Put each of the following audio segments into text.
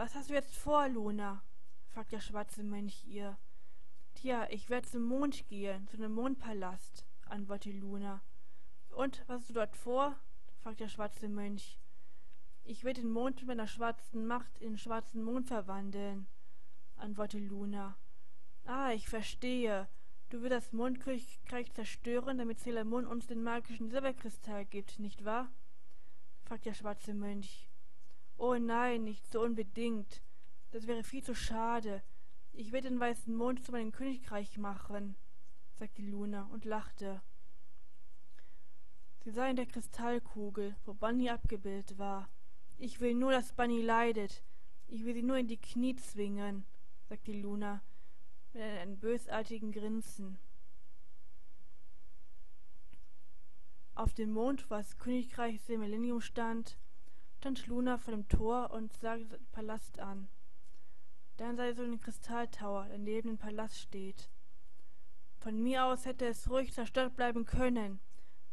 Was hast du jetzt vor, Luna? fragt der schwarze Mönch ihr. Tja, ich werd zum Mond gehen, zu dem Mondpalast, antwortet Luna. Und, was hast du dort vor? fragt der schwarze Mönch. Ich will den Mond mit meiner schwarzen Macht in den schwarzen Mond verwandeln, antwortet Luna. Ah, ich verstehe. Du willst das Mondkönigreich zerstören, damit Sailor Moon uns den magischen Silberkristall gibt, nicht wahr? fragt der schwarze Mönch. Oh nein, nicht so unbedingt. Das wäre viel zu schade. Ich will den weißen Mond zu meinem Königreich machen, sagte Luna und lachte. Sie sah in der Kristallkugel, wo Bunny abgebildet war. Ich will nur, dass Bunny leidet. Ich will sie nur in die Knie zwingen, sagte Luna mit einem bösartigen Grinsen. Auf dem Mond, wo das Königreich Millennium stand, stand Luna vor dem Tor und sah den Palast an. Dann sah sie den Kristalltower, der neben dem Palast steht. Von mir aus hätte es ruhig zerstört bleiben können.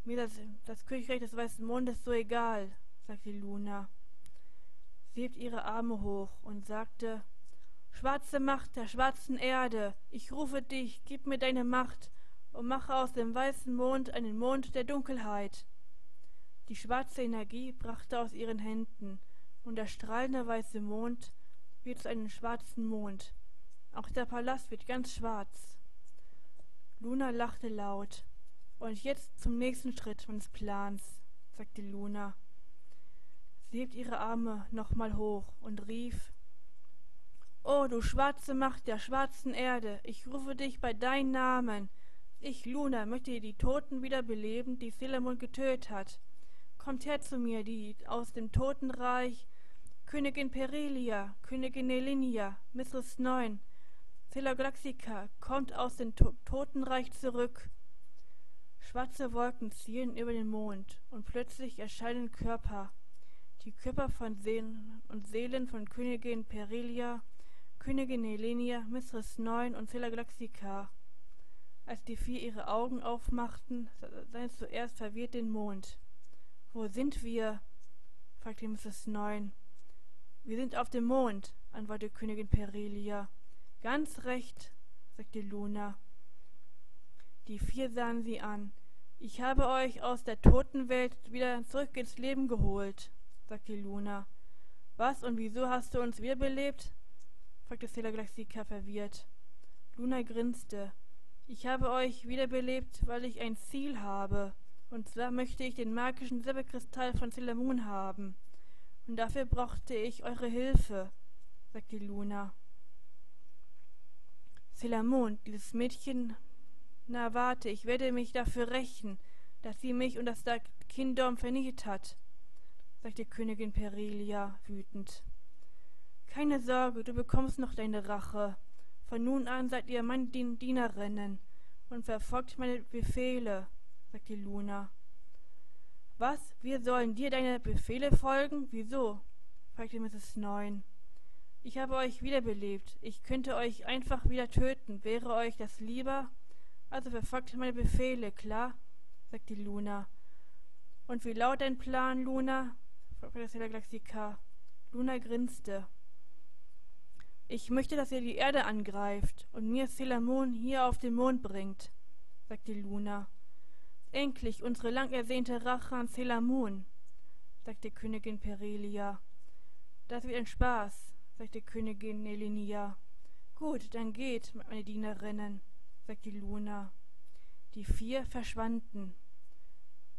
Mir das, das Königreich des Weißen Mondes so egal, sagte Luna. Sie hebt ihre Arme hoch und sagte, Schwarze Macht der schwarzen Erde, ich rufe dich, gib mir deine Macht und mache aus dem weißen Mond einen Mond der Dunkelheit. Die schwarze Energie brachte aus ihren Händen, und der strahlende weiße Mond wird zu einem schwarzen Mond. Auch der Palast wird ganz schwarz. Luna lachte laut. Und jetzt zum nächsten Schritt meines Plans, sagte Luna. Sie hebt ihre Arme nochmal hoch und rief O du schwarze Macht der schwarzen Erde, ich rufe dich bei deinem Namen. Ich, Luna, möchte die Toten wieder beleben, die Selamund getötet hat. Kommt her zu mir, die aus dem Totenreich, Königin Perilia, Königin Nelinia, Mistress Neun, Selaglaxica, kommt aus dem to Totenreich zurück. Schwarze Wolken ziehen über den Mond, und plötzlich erscheinen Körper, die Körper von Seelen und Seelen von Königin Perilia, Königin Helenia, Mistress Neun und Selaglaxica. Als die vier ihre Augen aufmachten, sahen sie zuerst verwirrt den Mond. Wo sind wir? fragte Mrs. Neun. Wir sind auf dem Mond, antwortete Königin Perilia. Ganz recht, sagte Luna. Die vier sahen sie an. Ich habe euch aus der Totenwelt wieder zurück ins Leben geholt, sagte Luna. Was und wieso hast du uns wiederbelebt? fragte Selaglaxica verwirrt. Luna grinste. Ich habe euch wiederbelebt, weil ich ein Ziel habe. Und zwar möchte ich den magischen Silberkristall von Sailor haben. Und dafür brauchte ich eure Hilfe, sagte Luna. Sailor dieses Mädchen, na warte, ich werde mich dafür rächen, dass sie mich und das Dark Kingdom vernichtet hat, sagte Königin Perilia wütend. Keine Sorge, du bekommst noch deine Rache. Von nun an seid ihr meine Dienerinnen und verfolgt meine Befehle, sagte Luna. Was? Wir sollen dir deine Befehle folgen? Wieso? fragte Mrs. Neun. Ich habe euch wiederbelebt. Ich könnte euch einfach wieder töten. Wäre euch das lieber? Also verfolgt meine Befehle, klar? sagte Luna. Und wie laut dein Plan, Luna? fragte Stella Galaxika. Luna grinste. Ich möchte, dass ihr die Erde angreift und mir Selamon hier auf den Mond bringt, sagte Luna. Endlich unsere lang ersehnte Rache an Selamon, sagte Königin Perilia. Das wird ein Spaß, sagte Königin Nelinia. Gut, dann geht, meine Dienerinnen, sagte Luna. Die vier verschwanden.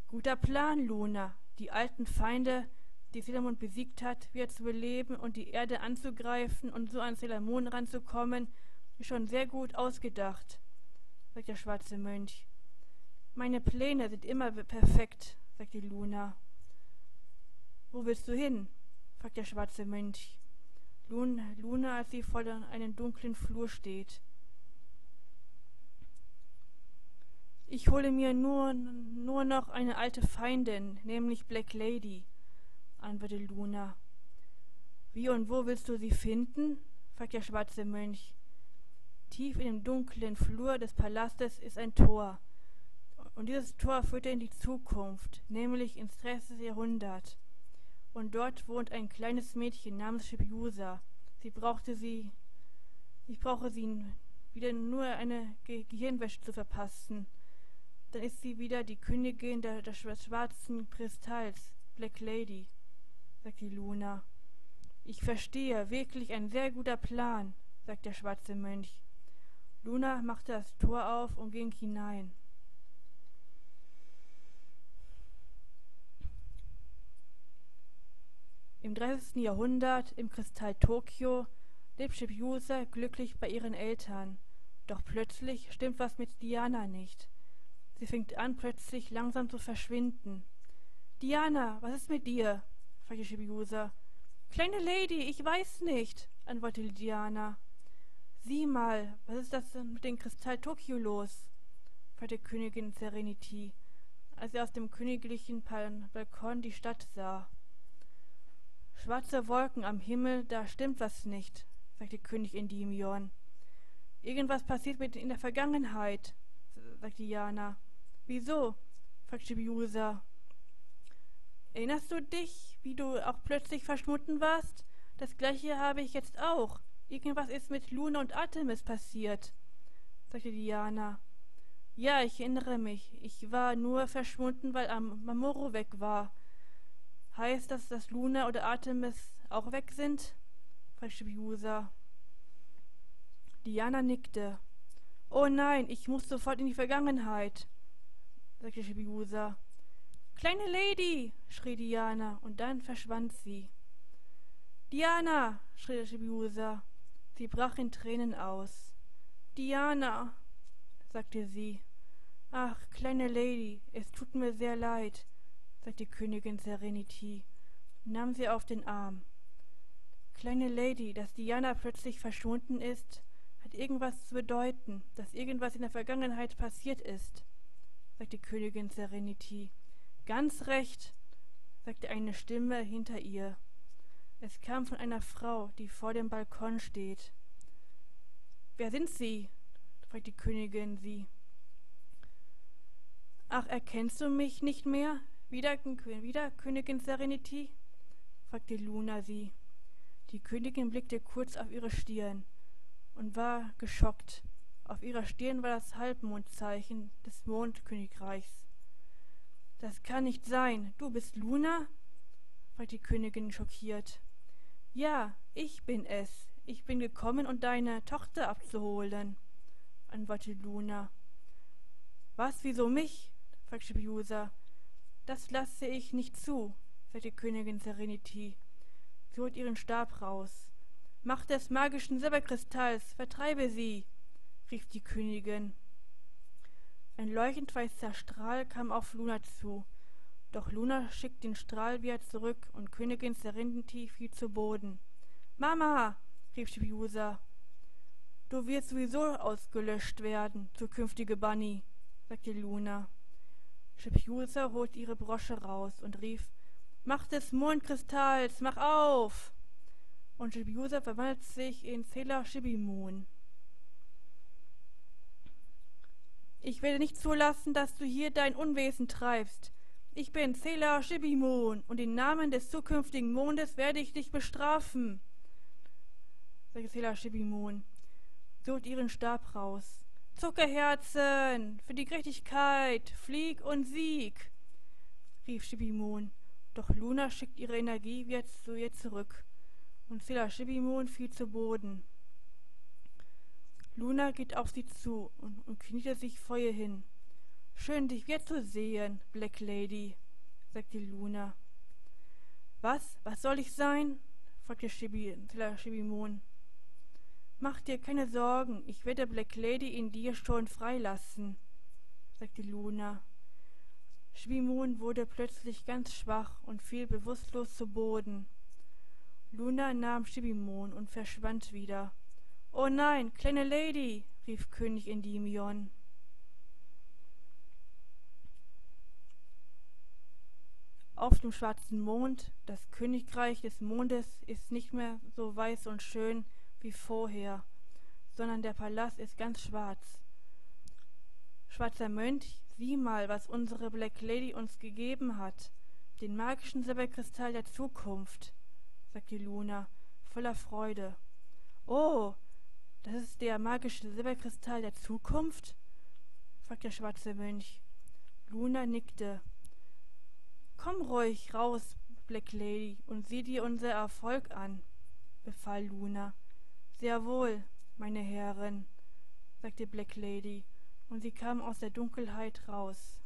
Guter Plan, Luna. Die alten Feinde die Selamon besiegt hat, wieder zu beleben und die Erde anzugreifen und so an Selamon ranzukommen, ist schon sehr gut ausgedacht, sagt der schwarze Mönch. Meine Pläne sind immer perfekt, sagt die Luna. Wo willst du hin? fragt der schwarze Mönch. Luna, Luna als sie vor einem dunklen Flur steht. Ich hole mir nur, nur noch eine alte Feindin, nämlich Black Lady, antwortete Luna. Wie und wo willst du sie finden? fragt der schwarze Mönch. Tief in dem dunklen Flur des Palastes ist ein Tor. Und dieses Tor führt in die Zukunft, nämlich ins 30. Jahrhundert. Und dort wohnt ein kleines Mädchen namens Shibusa. Sie brauchte sie. Ich brauche sie wieder nur eine Ge Gehirnwäsche zu verpassen. Dann ist sie wieder die Königin der, der schwarzen Kristalls, Black Lady, sagte Luna. Ich verstehe, wirklich ein sehr guter Plan, sagte der schwarze Mönch. Luna machte das Tor auf und ging hinein. Im 30. Jahrhundert, im Kristall Tokio, lebt Shibuya glücklich bei ihren Eltern. Doch plötzlich stimmt was mit Diana nicht. Sie fängt an, plötzlich langsam zu verschwinden. Diana, was ist mit dir? fragte Shibuya. Kleine Lady, ich weiß nicht, antwortete Diana. Sieh mal, was ist das denn mit dem Kristall Tokio los? fragte Königin Serenity, als sie aus dem königlichen Balkon die Stadt sah. Schwarze Wolken am Himmel, da stimmt was nicht, sagte König Endymion. Irgendwas passiert mit in der Vergangenheit, sagte Jana. Wieso? fragte Biusa. Erinnerst du dich, wie du auch plötzlich verschwunden warst? Das gleiche habe ich jetzt auch. Irgendwas ist mit Luna und Artemis passiert, sagte Diana. Ja, ich erinnere mich. Ich war nur verschwunden, weil Am weg war. Heißt das, dass Luna oder Artemis auch weg sind? fragte Biusa. Diana nickte. Oh nein, ich muss sofort in die Vergangenheit, sagte Shibiusa. Kleine Lady, schrie Diana, und dann verschwand sie. Diana, schrie Shibiusa. Sie brach in Tränen aus. Diana, sagte sie. Ach, kleine Lady, es tut mir sehr leid sagte Königin Serenity und nahm sie auf den Arm. Kleine Lady, dass Diana plötzlich verschwunden ist, hat irgendwas zu bedeuten, dass irgendwas in der Vergangenheit passiert ist, sagte Königin Serenity. Ganz recht, sagte eine Stimme hinter ihr. Es kam von einer Frau, die vor dem Balkon steht. Wer sind Sie? fragte die Königin sie. Ach, erkennst du mich nicht mehr? Wieder, wieder Königin Serenity? fragte Luna sie. Die Königin blickte kurz auf ihre Stirn und war geschockt. Auf ihrer Stirn war das Halbmondzeichen des Mondkönigreichs. Das kann nicht sein. Du bist Luna? fragte die Königin schockiert. Ja, ich bin es. Ich bin gekommen, um deine Tochter abzuholen, antwortete Luna. Was, wieso mich? fragte Biusa. Das lasse ich nicht zu, sagte Königin Serenity. Sie holt ihren Stab raus. Macht des magischen Silberkristalls, vertreibe sie, rief die Königin. Ein leuchtend weißer Strahl kam auf Luna zu, doch Luna schickt den Strahl wieder zurück und Königin Serenity fiel zu Boden. Mama, rief Shibusa. Du wirst sowieso ausgelöscht werden, zukünftige Bunny, sagte Luna. Schepiusa holte ihre Brosche raus und rief, Mach des Mondkristalls, mach auf! Und Schepiusa verwandelt sich in Zela Shibimun. Ich werde nicht zulassen, dass du hier dein Unwesen treibst. Ich bin Zela Shibimun und im Namen des zukünftigen Mondes werde ich dich bestrafen, sagte Zela Shibimun. Holt ihren Stab raus. Zuckerherzen, für die Gerechtigkeit, Flieg und Sieg, rief Shibimon. Doch Luna schickt ihre Energie jetzt zu ihr zurück, und Silla Shibimon fiel zu Boden. Luna geht auf sie zu und, und kniete sich vor ihr hin. Schön, dich wieder zu sehen, Black Lady, sagte Luna. Was, was soll ich sein? fragte Shibi, Silla Shibimon. Mach dir keine Sorgen, ich werde Black Lady in dir schon freilassen, sagte Luna. Schwimon wurde plötzlich ganz schwach und fiel bewusstlos zu Boden. Luna nahm Schibimon und verschwand wieder. Oh nein, kleine Lady, rief König Endymion. Auf dem schwarzen Mond, das Königreich des Mondes, ist nicht mehr so weiß und schön, wie vorher, sondern der Palast ist ganz schwarz. Schwarzer Mönch, sieh mal, was unsere Black Lady uns gegeben hat, den magischen Silberkristall der Zukunft, sagte Luna, voller Freude. Oh, das ist der magische Silberkristall der Zukunft? fragte der schwarze Mönch. Luna nickte. Komm ruhig raus, Black Lady, und sieh dir unser Erfolg an, befahl Luna. Sehr wohl, meine Herren, sagte Black Lady, und sie kam aus der Dunkelheit raus.